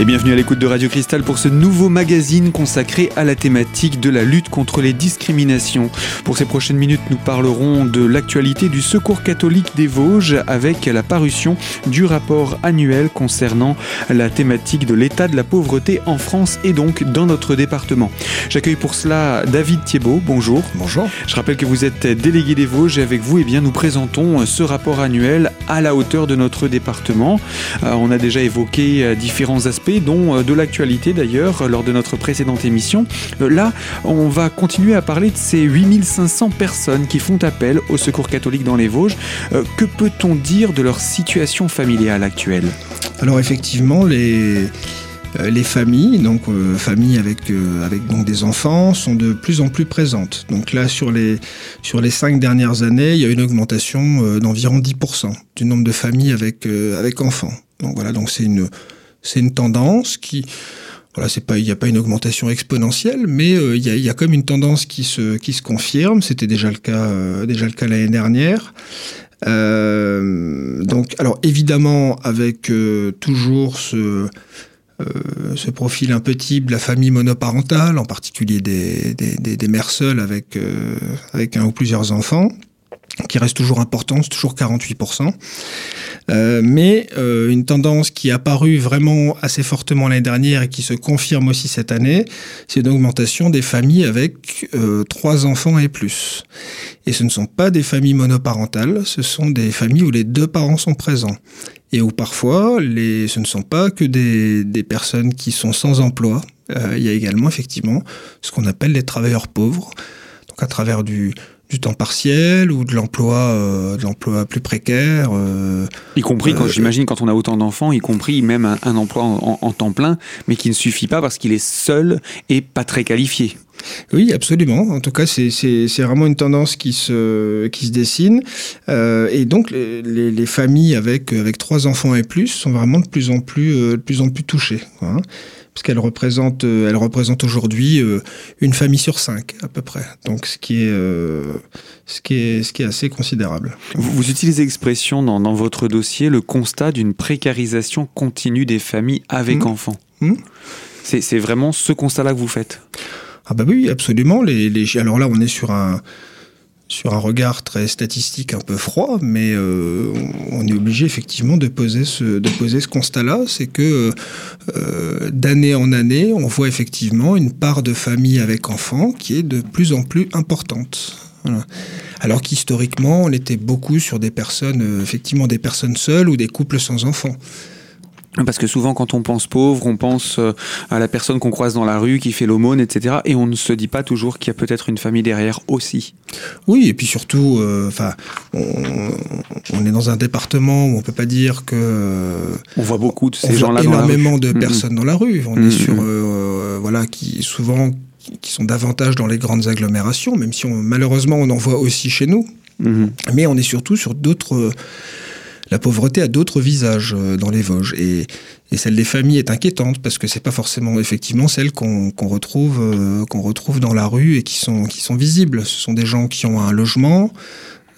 Et bienvenue à l'écoute de Radio Cristal pour ce nouveau magazine consacré à la thématique de la lutte contre les discriminations. Pour ces prochaines minutes, nous parlerons de l'actualité du Secours catholique des Vosges avec la parution du rapport annuel concernant la thématique de l'état de la pauvreté en France et donc dans notre département. J'accueille pour cela David Thiebaud. Bonjour. Bonjour. Je rappelle que vous êtes délégué des Vosges et avec vous, eh bien, nous présentons ce rapport annuel à la hauteur de notre département. Euh, on a déjà évoqué euh, différents aspects dont euh, de l'actualité d'ailleurs lors de notre précédente émission. Euh, là, on va continuer à parler de ces 8500 personnes qui font appel au Secours catholique dans les Vosges. Euh, que peut-on dire de leur situation familiale actuelle? Alors effectivement, les, les familles, donc familles avec, avec donc des enfants, sont de plus en plus présentes. Donc là, sur les, sur les cinq dernières années, il y a une augmentation d'environ 10% du nombre de familles avec, avec enfants. Donc voilà, donc c'est une, c'est une tendance qui, voilà, c'est pas, il n'y a pas une augmentation exponentielle, mais euh, il y, a, y, a, comme une tendance qui se, confirme. C'était déjà le cas, euh, déjà le cas l'année dernière. Euh, donc, alors évidemment, avec toujours ce, profil un peu type de la famille monoparentale, en particulier des, mères seules avec un ou plusieurs enfants qui reste toujours importante, toujours 48%. Euh, mais euh, une tendance qui est apparue vraiment assez fortement l'année dernière et qui se confirme aussi cette année, c'est une augmentation des familles avec euh, trois enfants et plus. Et ce ne sont pas des familles monoparentales, ce sont des familles où les deux parents sont présents. Et où parfois, les, ce ne sont pas que des, des personnes qui sont sans emploi, euh, il y a également effectivement ce qu'on appelle les travailleurs pauvres, donc à travers du, du temps partiel ou de l'emploi euh, de l'emploi plus précaire euh, y compris quand euh, j'imagine quand on a autant d'enfants y compris même un, un emploi en, en, temps plein mais qui ne suffit pas parce qu'il est seul et pas très qualifié oui, absolument. En tout cas, c'est vraiment une tendance qui se, qui se dessine. Et donc, les, les, familles avec, avec trois enfants et plus sont vraiment de plus en plus, de plus, en plus touchées. Hein parce qu'elle représente, euh, elle représente aujourd'hui euh, une famille sur cinq à peu près. Donc ce qui est, euh, ce qui est, ce qui est assez considérable. Vous, vous utilisez l'expression dans, dans, votre dossier le constat d'une précarisation continue des familles avec mmh. enfants. Mmh. C'est vraiment ce constat-là que vous faites? Ah bah oui, absolument. Les, les, alors là, on est sur un sur un regard très statistique un peu froid, mais euh, on est obligé effectivement de poser ce, constat-là, c'est que euh, d'année en année, on voit effectivement une part de famille avec enfants qui est de plus en plus importante. Alors qu'historiquement, on était beaucoup sur des personnes, euh, effectivement des personnes seules ou des couples sans enfants. Parce que souvent, quand on pense pauvre, on pense euh, à la personne qu'on croise dans la rue, qui fait l'aumône, etc. Et on ne se dit pas toujours qu'il y a peut-être une famille derrière aussi. Oui, et puis surtout, enfin, euh, on, on, est dans un département où on peut pas dire que. On voit beaucoup de ces gens-là. Énormément de personnes mmh. dans la rue. On mmh. est sur, euh, voilà, qui souvent qui sont davantage dans les grandes agglomérations, même si on, malheureusement on en voit aussi chez nous. Mmh. Mais on est surtout sur d'autres la pauvreté a d'autres visages euh, dans les Vosges et, et, celle des familles est inquiétante parce que c'est pas forcément effectivement celle qu'on qu retrouve euh, qu'on retrouve dans la rue et qui sont qui sont visibles. Ce sont des gens qui ont un logement.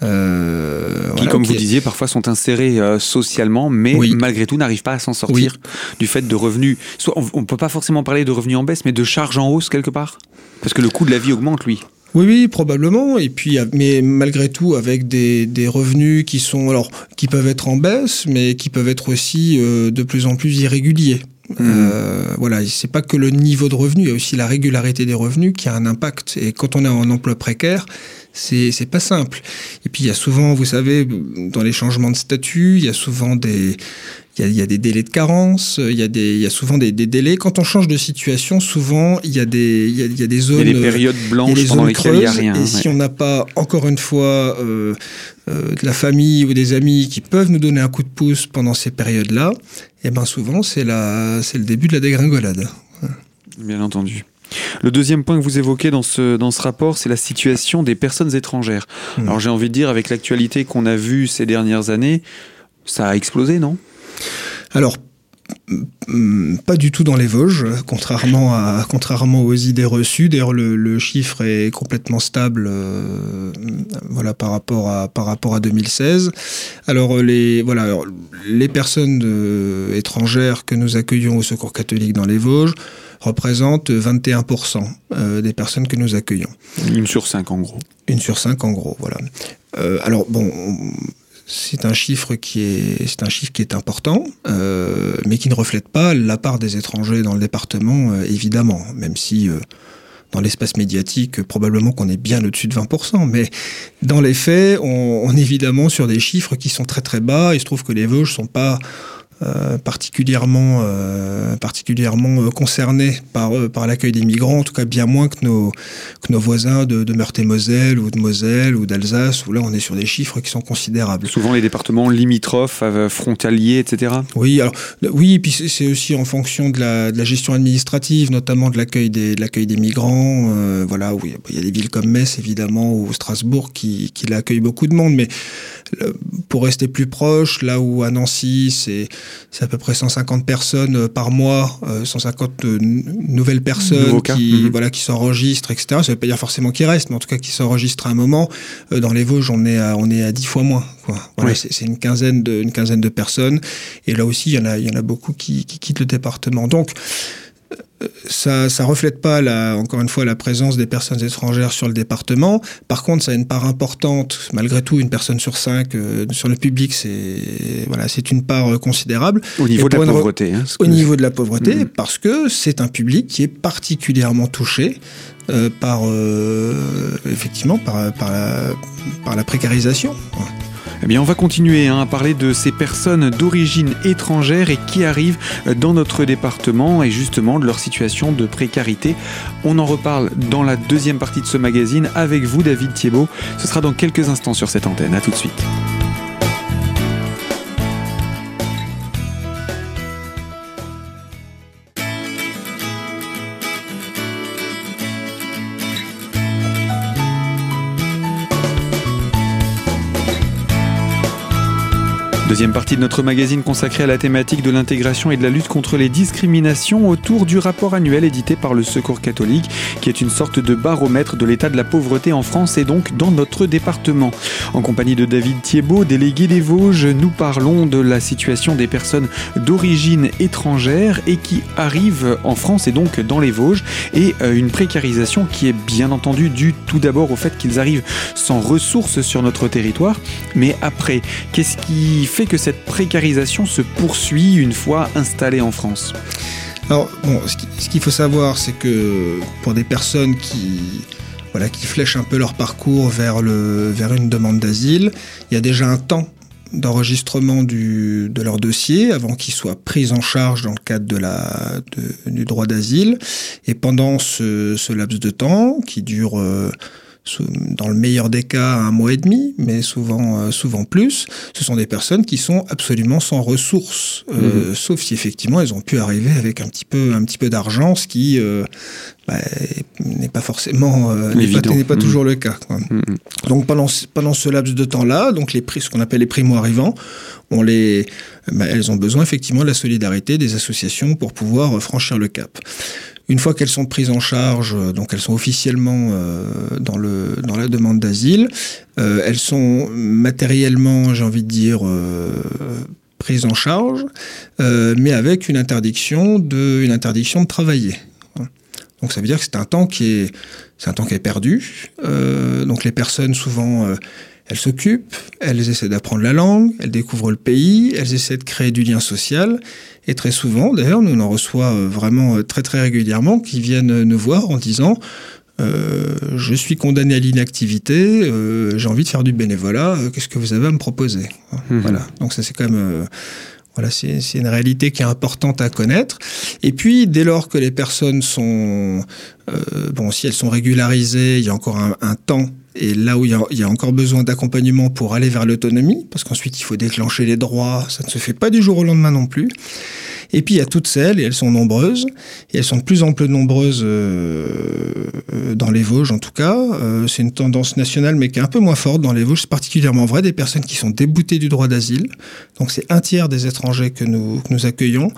Euh, qui, voilà, comme qui vous disiez, parfois sont insérés euh, socialement, mais oui. malgré tout n'arrivent pas à s'en sortir oui. du fait de revenus. Soit on ne peut pas forcément parler de revenus en baisse, mais de charges en hausse quelque part, parce que le coût de la vie augmente, lui. Oui, oui, probablement. Et puis, mais malgré tout, avec des, des, revenus qui sont, alors, qui peuvent être en baisse, mais qui peuvent être aussi euh, de plus en plus irréguliers. Mmh. Euh, voilà, c'est pas que le niveau de revenu, il y a aussi la régularité des revenus qui a un impact. Et quand on est en emploi précaire, c'est pas simple. Et puis il y a souvent, vous savez, dans les changements de statut, il y a souvent des il y, a, il y, a, des délais de carence, il y a, des, il y a souvent des, des, délais. Quand on change de situation, souvent, il y a des, il y a, il y a des zones... Il y a des périodes blanches des pendant lesquelles il n'y a rien. Et ouais. si on n'a pas, encore une fois, euh, euh, de la famille ou des amis qui peuvent nous donner un coup de pouce pendant ces périodes-là, et eh ben souvent, c'est le début de la dégringolade. Bien entendu. Le deuxième point que vous évoquez dans ce, dans ce rapport, c'est la situation des personnes étrangères. Mmh. Alors j'ai envie de dire, avec l'actualité qu'on a vue ces dernières années, ça a explosé, non? Alors, pas du tout dans les Vosges, contrairement, à, contrairement aux idées reçues. D'ailleurs, le, chiffre est complètement stable euh, voilà, par, rapport à, par rapport à 2016. Alors, les, voilà, les personnes euh, étrangères que nous accueillons au Secours catholique dans les Vosges représentent 21% euh, des personnes que nous accueillons. Une sur cinq, en gros. Une sur cinq, en gros, voilà. alors, bon c'est un chiffre qui est, c'est un chiffre qui est important, euh, mais qui ne reflète pas la part des étrangers dans le département, euh, évidemment, même si euh, dans l'espace médiatique, probablement qu'on est bien au-dessus de 20%, mais dans les faits, on, on, est évidemment sur des chiffres qui sont très très bas. Il se trouve que les Vosges sont pas euh, particulièrement, euh, particulièrement euh, concernés par, par l'accueil des migrants, en tout cas bien moins que nos, que nos voisins de, de Meurthe-et-Moselle ou de Moselle ou d'Alsace, où là on est sur des chiffres qui sont considérables. Souvent les départements limitrophes, frontaliers, etc. Oui, alors, oui, puis c'est aussi en fonction de la, de la, gestion administrative, notamment de l'accueil des, de l'accueil des migrants. voilà, où il y a des villes comme Metz, évidemment, ou Strasbourg qui, qui accueillent beaucoup de monde, mais pour rester plus proche, là où à Nancy, c'est c'est à peu près 150 personnes euh, par mois, 150 euh, nouvelles personnes qui, mhm. voilà, qui s'enregistrent, etc. Ça ne veut pas dire forcément qu'ils restent, mais en tout cas qui s'enregistrent à un moment. Euh, dans les Vosges, on est à, on est à 10 fois moins. Voilà, c'est une quinzaine, de, une quinzaine de personnes. Et là aussi, il y en a, il y en a beaucoup qui, qui quittent le département. Donc, ça ne reflète pas, la, encore une fois, la présence des personnes étrangères sur le département. Par contre, ça a une part importante, malgré tout, une personne sur cinq euh, sur le public, c'est voilà, c'est une part euh, considérable. Au niveau de la pauvreté. Hein, au niveau de la pauvreté, parce que c'est un public qui est particulièrement touché euh, par, effectivement, par, par, la, par la précarisation. Eh on va continuer hein, à parler de ces personnes d'origine étrangère et qui arrivent dans notre département et justement de leur situation de précarité. On en reparle dans la deuxième partie de ce magazine avec vous, David Thiebaud. Ce sera dans quelques instants sur cette antenne. À tout de suite. Deuxième partie de notre magazine consacrée à la thématique de l'intégration et de la lutte contre les discriminations autour du rapport annuel édité par le Secours catholique, qui est une sorte de baromètre de l'état de la pauvreté en France et donc dans notre département. En compagnie de David Thiebaud, délégué des Vosges, nous parlons de la situation des personnes d'origine étrangère et qui arrivent en France et donc dans les Vosges et euh, une précarisation qui est bien entendu due tout d'abord au fait qu'ils arrivent sans ressources sur notre territoire. Mais après, qu'est-ce qui fait que cette précarisation se poursuit une fois installée en France Alors, ce qu'il faut savoir, c'est que pour des personnes qui, voilà, qui flèchent un peu leur parcours vers, le, vers une demande d'asile, il y a déjà un temps d'enregistrement de leur dossier avant qu'ils soient pris en charge dans le cadre de la, du droit d'asile. Et pendant ce, ce, laps de temps, qui dure... Euh, dans le meilleur des cas un mois et demi, mais souvent, euh, souvent plus, ce sont des personnes qui sont absolument sans ressources, euh, mhm. sauf si effectivement elles ont pu arriver avec un petit peu, un petit peu d'argent, ce qui euh, bah, n'est pas forcément, n'est pas, pas, mhm. toujours le cas. Mhm. Donc pendant, pendant ce laps de temps-là, donc les prix, ce qu'on appelle les primo-arrivants, on les, bah, elles ont besoin effectivement de la solidarité des associations pour pouvoir franchir le cap. Une fois qu'elles sont prises en charge, euh, donc elles sont officiellement euh, dans, le, dans la demande d'asile, euh, elles sont matériellement, j'ai envie de dire, prises en charge, mais avec une interdiction de, une interdiction de travailler. Donc ça veut dire que c'est un temps qui est, c'est un temps qui est perdu. donc les personnes souvent elles s'occupent, elles essaient d'apprendre la langue, elles découvrent le pays, elles essaient de créer du lien social. Et très souvent, d'ailleurs, nous en reçoit euh, vraiment euh, très très régulièrement, qui viennent nous voir en disant euh, je suis condamné à l'inactivité, euh, j'ai envie de faire du bénévolat, euh, qu'est-ce que vous avez à me proposer? Mmh. Voilà. Donc ça c'est quand même voilà, c'est une réalité qui est importante à connaître. Et puis, dès lors que les personnes sont, euh, bon, si elles sont régularisées, il y a encore un, un temps et là où il y a, encore besoin d'accompagnement pour aller vers l'autonomie, parce qu'ensuite il faut déclencher les droits, ça ne se fait pas du jour au lendemain non plus. Et puis il y a toutes celles, et elles sont nombreuses, et elles sont de plus en plus nombreuses dans les Vosges en tout cas. c'est une tendance nationale, mais qui est un peu moins forte dans les Vosges. C'est particulièrement vrai des personnes qui sont déboutées du droit d'asile. Donc c'est un tiers des étrangers que nous, que nous accueillons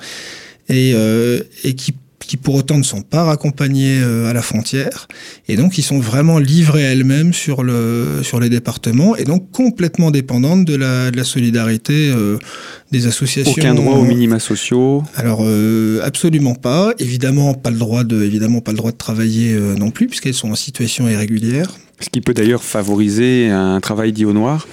et, et qui qui pour autant ne sont pas raccompagnés euh, à la frontière, et donc ils sont vraiment livrés à elles-mêmes sur, le, sur les départements, et donc complètement dépendantes de la, de la solidarité euh, des associations. Aucun droit aux minima sociaux Alors euh, absolument pas, évidemment pas le droit de, évidemment pas le droit de travailler non plus, puisqu'elles sont en situation irrégulière. Ce qui peut d'ailleurs favoriser un travail dit au noir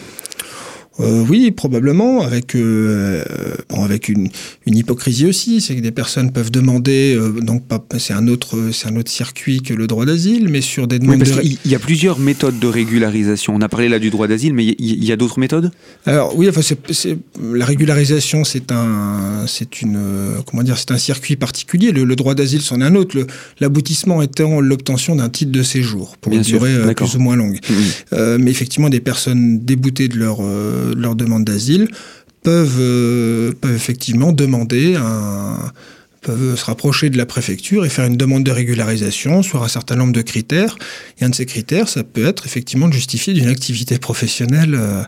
euh, oui, probablement, avec, euh, bon, avec une, une, hypocrisie aussi, c'est que des personnes peuvent demander, euh, donc c'est un autre, c'est un autre circuit que le droit d'asile, mais sur des demandes. Oui, Il y a plusieurs méthodes de régularisation. On a parlé là du droit d'asile, mais il y, a d'autres méthodes? Alors oui, enfin, la régularisation, c'est un, c'est une, comment dire, c'est un circuit particulier. Le, droit d'asile, c'en est un autre. l'aboutissement étant l'obtention d'un titre de séjour pour une durée plus ou moins longue. Mmh. mais effectivement, des personnes déboutées de leur leur demande d'asile peuvent, euh, peuvent effectivement demander un, peuvent se rapprocher de la préfecture et faire une demande de régularisation sur un certain nombre de critères. Et un de ces critères, ça peut être effectivement de justifier d'une activité professionnelle euh,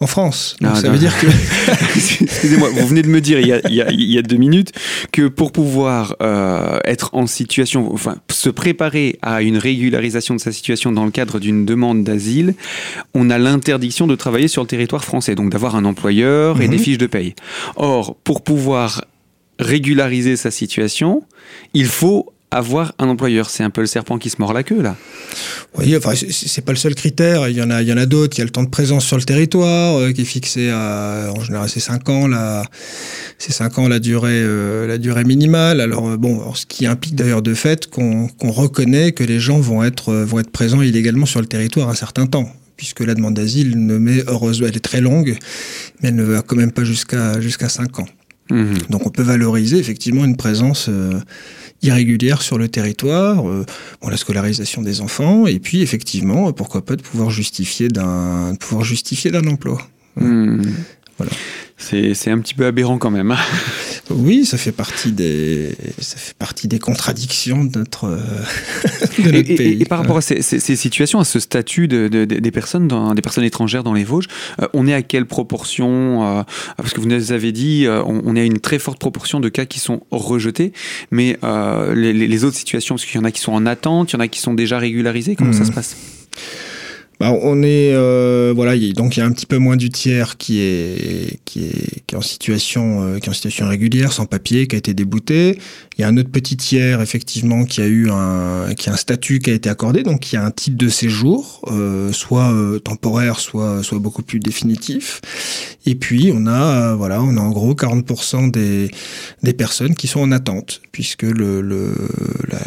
en France. Donc ah, ça veut dire que... Excusez-moi, vous venez de me dire il y a, il y a, deux minutes que pour pouvoir euh, être en situation, enfin se préparer à une régularisation de sa situation dans le cadre d'une demande d'asile, on a l'interdiction de travailler sur le territoire français, donc d'avoir un employeur et des mhm. fiches de paye. Or, pour pouvoir régulariser sa situation, il faut avoir un employeur. C'est un peu le serpent qui se mord la queue, là. Oui, enfin, c'est pas le seul critère. Il y en a, a d'autres. Il y a le temps de présence sur le territoire, euh, qui est fixé à, en général, c'est 5 ans, la, c'est 5 ans la durée, euh, la durée minimale. Alors, euh, bon, ce qui implique d'ailleurs de fait qu'on reconnaît que les gens vont être, vont être présents illégalement sur le territoire un certain temps puisque la demande d'asile ne met heureusement, elle est très longue, mais elle ne va quand même pas jusqu'à jusqu'à 5 ans. Mmh. Donc on peut valoriser effectivement une présence irrégulière sur le territoire, euh, bon, la scolarisation des enfants, et puis effectivement, pourquoi pas de pouvoir justifier d'un pouvoir justifier d'un emploi. Hmm. Voilà. C'est un petit peu aberrant quand même. Oui, ça fait partie des, ça fait partie des contradictions de notre, euh, de notre pays. Et, par rapport à ces, ces, situations, à ce statut de, de, des, personnes dans, des personnes étrangères dans les Vosges, euh, on est à quelle proportion euh, Parce que vous nous avez dit, on, est à une très forte proportion de cas qui sont rejetés, mais les, les, autres situations, parce qu'il y en a qui sont en attente, il y en a qui sont déjà régularisés, comment ça mmh. se passe? Bah, on est euh, voilà, donc il y a un petit peu moins du tiers qui est qui est, qui est en situation euh, qui est en situation régulière, sans papier, qui a été débouté. Il y a un autre petit tiers effectivement qui a eu un qui a un statut qui a été accordé, donc qui a un titre de séjour, euh, soit euh, temporaire, soit soit beaucoup plus définitif. Et puis on a voilà, on a en gros 40% des des personnes qui sont en attente, puisque le, le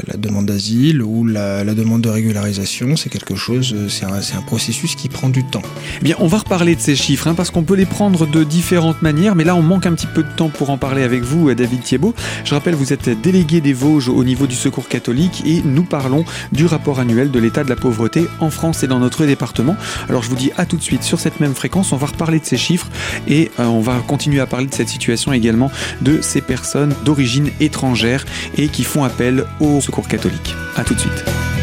la, demande d'asile ou la, la demande de régularisation, c'est quelque chose, c'est un, un processus qui prend du temps. Eh bien, on va reparler de ces chiffres, hein, parce qu'on peut les prendre de différentes manières, mais là, on manque un petit peu de temps pour en parler avec vous, David Thiebaud. Je rappelle, vous êtes délégué des Vosges au niveau du Secours catholique, et nous parlons du rapport annuel de l'état de la pauvreté en France et dans notre département. Alors, je vous dis à tout de suite sur cette même fréquence, on va reparler de ces chiffres, et euh, on va continuer à parler de cette situation également de ces personnes d'origine étrangère et qui font appel au Secours catholique. À tout de suite.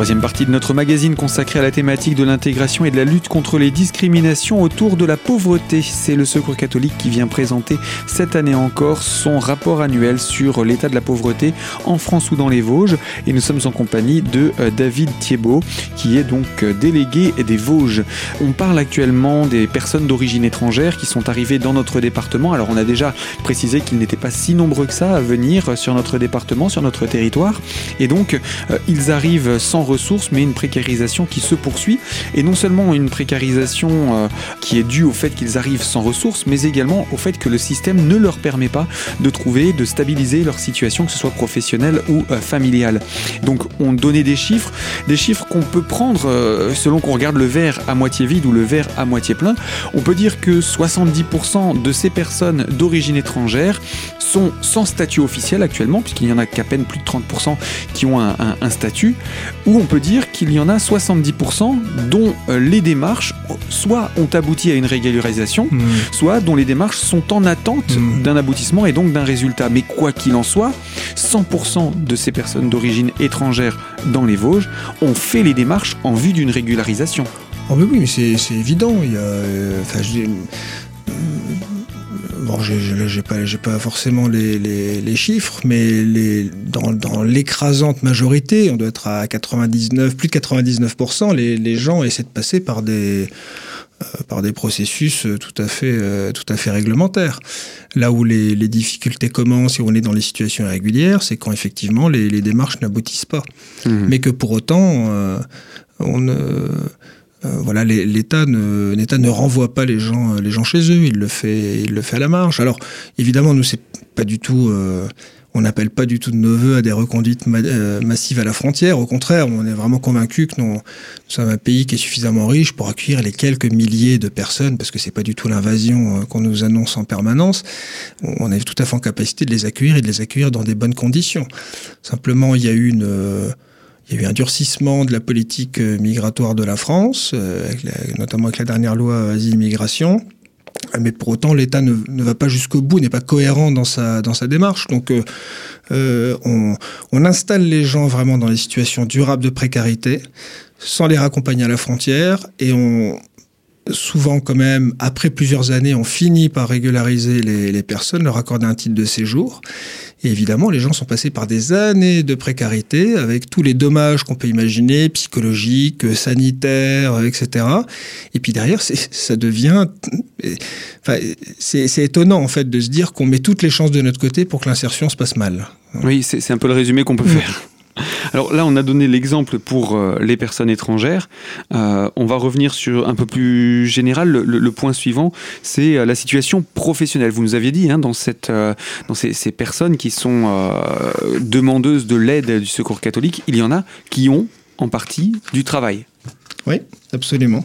Troisième partie de notre magazine consacrée à la thématique de l'intégration et de la lutte contre les discriminations autour de la pauvreté. C'est le Secours catholique qui vient présenter cette année encore son rapport annuel sur l'état de la pauvreté en France ou dans les Vosges. Et nous sommes en compagnie de euh, David Thiebaud, qui est donc euh, délégué des Vosges. On parle actuellement des personnes d'origine étrangère qui sont arrivées dans notre département. Alors on a déjà précisé qu'ils n'étaient pas si nombreux que ça à venir sur notre département, sur notre territoire. Et donc euh, ils arrivent sans ressources, mais une précarisation qui se poursuit. Et non seulement une précarisation euh, qui est due au fait qu'ils arrivent sans ressources, mais également au fait que le système ne leur permet pas de trouver, de stabiliser leur situation, que ce soit professionnelle ou euh, familiale. Donc on donnait des chiffres, des chiffres qu'on peut prendre euh, selon qu'on regarde le verre à moitié vide ou le verre à moitié plein. On peut dire que 70% de ces personnes d'origine étrangère sont sans statut officiel actuellement, puisqu'il n'y en a qu'à peine plus de 30% qui ont un, statut, ou on peut dire qu'il y en a 70% dont euh, les démarches soit ont abouti à une régularisation, mmh. soit dont les démarches sont en attente mmh. d'un aboutissement et donc d'un résultat. Mais quoi qu'il en soit, 100% de ces personnes d'origine étrangère dans les Vosges ont fait les démarches en vue d'une régularisation. Oh mais oui, mais c'est évident. Il y a, euh, Bon, j'ai pas, pas forcément les, chiffres, mais les, dans, l'écrasante majorité, on doit être à 99, plus de 99%, les, les gens essaient de passer par des, euh, par des processus tout à fait, euh, tout à fait réglementaires. Là où les, difficultés commencent et où on est dans les situations irrégulières, c'est quand effectivement les, démarches n'aboutissent pas. Mmh. Mais que pour autant, euh, on ne euh, voilà, l'État ne, l'État ne renvoie pas les gens, euh, les gens chez eux, il le fait, il le fait à la marge. Alors, évidemment, nous, c'est pas du tout, euh, on n'appelle pas du tout de nos voeux à des reconduites massives à la frontière. Au contraire, on est vraiment convaincu que nous, sommes un pays qui est suffisamment riche pour accueillir les quelques milliers de personnes, parce que c'est pas du tout l'invasion qu'on nous annonce en permanence. On est tout à fait en capacité de les accueillir et de les accueillir dans des bonnes conditions. Simplement, il y a eu une il y a eu un durcissement de la politique euh, migratoire de la France, euh, notamment avec la dernière loi asile-immigration. Mais pour autant, l'État ne, va pas jusqu'au bout, n'est pas cohérent dans sa, dans sa démarche. Donc, euh, on, on, installe les gens vraiment dans des situations durables de précarité, sans les raccompagner à la frontière, et on, souvent quand même, après plusieurs années, on finit par régulariser les, les personnes, leur accorder un titre de séjour. Et évidemment, les gens sont passés par des années de précarité, avec tous les dommages qu'on peut imaginer, psychologiques, sanitaires, etc. Et puis derrière, ça devient... Enfin, c'est étonnant, en fait, de se dire qu'on met toutes les chances de notre côté pour que l'insertion se passe mal. Oui, c'est un peu le résumé qu'on peut faire. Alors là, on a donné l'exemple pour euh, les personnes étrangères. Euh, on va revenir sur un peu plus général. Le, point suivant, c'est euh, la situation professionnelle. Vous nous aviez dit, hein, dans, ces, ces, personnes qui sont demandeuses de l'aide du secours catholique, il y en a qui ont en partie du travail. Oui, absolument.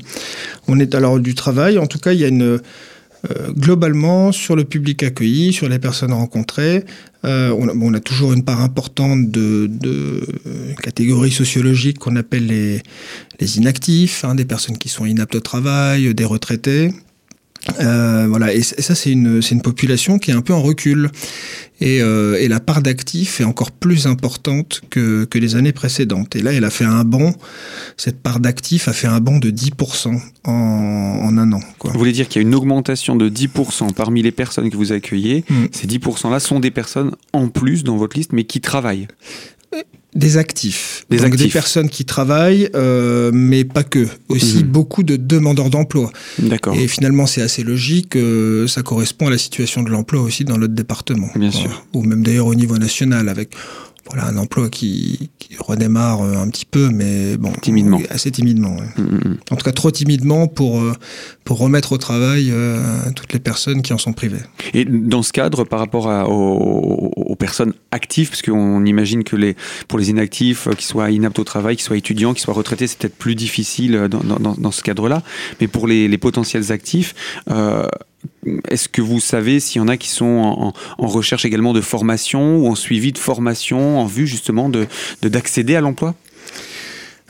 On est alors du travail. En tout cas, il y a une globalement, sur le public accueilli, sur les personnes rencontrées, euh, on, a, toujours une part importante de, catégories sociologiques qu'on appelle les, inactifs, hein, des personnes qui sont inaptes au travail, des retraités. Euh, voilà, et, ça c'est une, une population qui est un peu en recul. Et, euh, et la part d'actifs est encore plus importante que, que, les années précédentes. Et là, elle a fait un bond, cette part d'actifs a fait un bond de 10% en, en, un an. Quoi. Vous voulez dire qu'il y a une augmentation de 10% parmi les personnes que vous accueillez. Mm. Ces 10%-là sont des personnes en plus dans votre liste, mais qui travaillent des actifs, des, des personnes qui travaillent, euh, mais pas que. Aussi mhm. beaucoup de demandeurs d'emploi. D'accord. Et finalement, c'est assez logique. Euh, ça correspond à la situation de l'emploi aussi dans notre département. Bien sûr. Ou même d'ailleurs au niveau national, avec voilà, un emploi qui, redémarre euh, un petit peu, mais bon, timidement. assez timidement. Mm, mm, mm. En tout cas, trop timidement pour, euh, pour remettre au travail euh, toutes les personnes qui en sont privées. Et dans ce cadre, par rapport aux, personnes actives, parce qu'on imagine que les, pour les inactifs, qu'ils soient inaptes au travail, qu'ils soient étudiants, qu'ils soient retraités, c'est peut-être plus difficile dans, dans, dans ce cadre-là. Mais pour les, les potentiels actifs, est-ce que vous savez s'il y en a qui sont en, recherche également de formation ou en suivi de formation en vue justement de, d'accéder à l'emploi?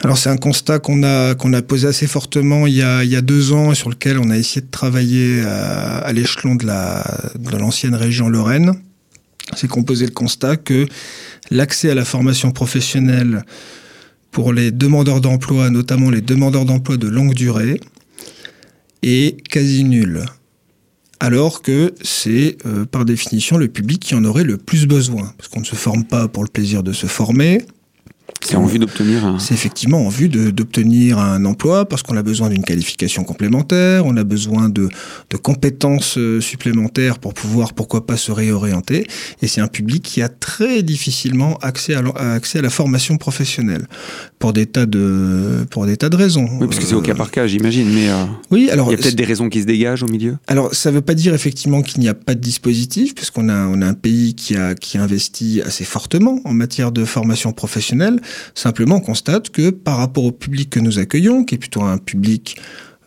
Alors c'est un constat qu'on a qu'on a posé assez fortement il y, a, deux ans sur lequel on a essayé de travailler à, l'échelon de la de l'ancienne région Lorraine. C'est qu'on posait le constat que l'accès à la formation professionnelle pour les demandeurs d'emploi, notamment les demandeurs d'emploi de longue durée, est quasi nul alors que c'est euh, par définition le public qui en aurait le plus besoin, parce qu'on ne se forme pas pour le plaisir de se former. C'est en vue d'obtenir un... C'est effectivement en vue d'obtenir un emploi, parce qu'on a besoin d'une qualification complémentaire, on a besoin de, de compétences euh, supplémentaires pour pouvoir, pourquoi pas, se réorienter. Et c'est un public qui a très difficilement accès à, accès à la formation professionnelle. Pour des tas de, pour des tas de raisons. Oui, parce que c'est au cas par cas, j'imagine, mais oui, alors, il y a peut-être des raisons qui se dégagent au milieu Alors, ça ne veut pas dire effectivement qu'il n'y a pas de dispositif, puisqu'on a, on a un pays qui a, qui investit assez fortement en matière de formation professionnelle. Simplement, on constate que par rapport au public que nous accueillons, qui est plutôt un public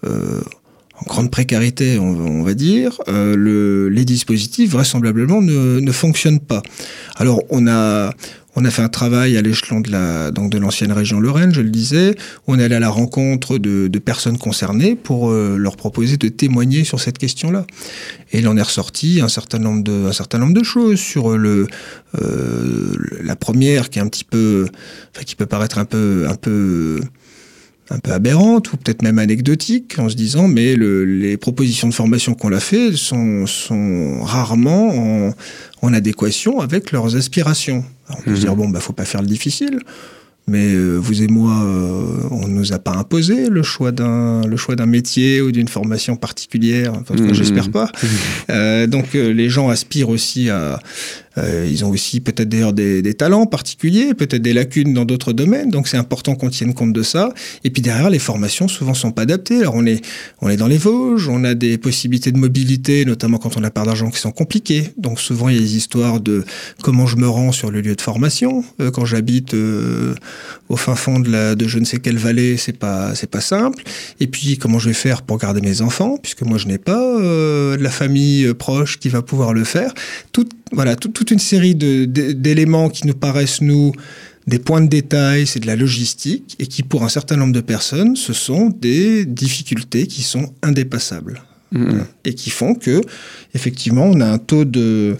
en grande précarité, on, va dire, euh, le, les dispositifs vraisemblablement ne, ne fonctionnent pas. Alors on a on a fait un travail à l'échelon de la donc de l'ancienne région Lorraine, je le disais. On est allé à la rencontre de, personnes concernées pour euh, leur proposer de témoigner sur cette question-là. Et il en est ressorti un certain nombre de un certain nombre de choses sur le euh, la première qui est un petit peu, qui peut paraître un peu un peu un peu aberrante ou peut-être même anecdotique en se disant mais le, les propositions de formation qu'on a fait sont, sont rarement en, en, adéquation avec leurs aspirations. Alors on peut se dire mhm. bon bah faut pas faire le difficile. Mais euh, vous et moi, euh, on ne nous a pas imposé le choix d'un le choix d'un métier ou d'une formation particulière. Enfin, mmh. j'espère pas. Mmh. Euh, donc euh, les gens aspirent aussi à, euh, ils ont aussi peut-être d'ailleurs des, talents particuliers, peut-être des lacunes dans d'autres domaines. Donc c'est important qu'on tienne compte de ça. Et puis derrière, les formations souvent sont pas adaptées. Alors on est, on est dans les Vosges, on a des possibilités de mobilité, notamment quand on a part d'argent qui sont compliquées. Donc souvent il y a des histoires de comment je me rends sur le lieu de formation. Euh, quand j'habite euh, au fin fond de, je ne sais quelle vallée, c'est pas, c'est pas simple. Et puis comment je vais faire pour garder mes enfants, puisque moi je n'ai pas de la famille proche qui va pouvoir le faire. Tout, voilà, tout, toute une série d'éléments qui nous paraissent, nous, des points de détail, c'est de la logistique, et qui, pour un certain nombre de personnes, ce sont des difficultés qui sont indépassables. Mmh. Et qui font que, effectivement, on a un taux de...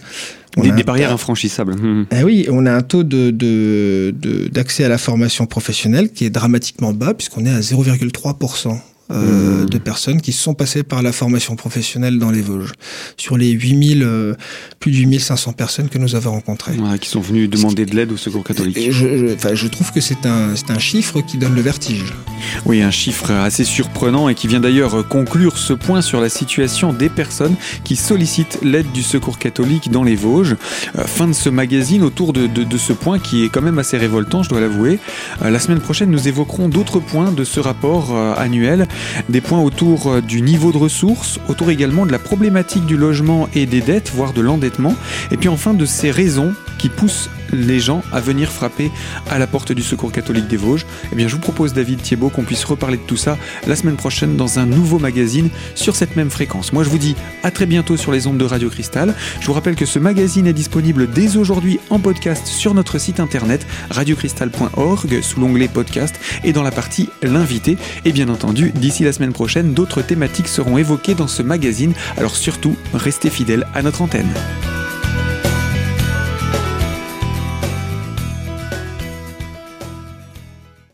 Des, des, barrières infranchissables. Mmh. Eh oui, on a un taux d'accès de, de, à la formation professionnelle qui est dramatiquement bas, puisqu'on est à 0,3%. Euh, mmh. de personnes qui sont passées par la formation professionnelle dans les Vosges. Sur les 8000, euh, plus de 8500 personnes que nous avons rencontrées. qui sont venues demander de l'aide au Secours catholique. je, je, je, trouve que c'est un, un chiffre qui donne le vertige. Oui, un chiffre assez surprenant et qui vient d'ailleurs conclure ce point sur la situation des personnes qui sollicitent l'aide du Secours catholique dans les Vosges. Euh, fin de ce magazine autour de, de, de, ce point qui est quand même assez révoltant, je dois l'avouer. Euh, la semaine prochaine, nous évoquerons d'autres points de ce rapport annuel des points autour euh, du niveau de ressources, autour également de la problématique du logement et des dettes, voire de l'endettement, et puis enfin de ces raisons qui poussent les gens à venir frapper à la porte du Secours catholique des Vosges. Eh bien, je vous propose, David Thiebaud, qu'on puisse reparler de tout ça la semaine prochaine dans un nouveau magazine sur cette même fréquence. Moi, je vous dis à très bientôt sur les ondes de Radio Cristal. Je vous rappelle que ce magazine est disponible dès aujourd'hui en podcast sur notre site internet radiocristal.org sous l'onglet podcast et dans la partie l'invité. Et bien entendu, d'ici la semaine prochaine, d'autres thématiques seront évoquées dans ce magazine. Alors surtout, restez fidèles à notre antenne.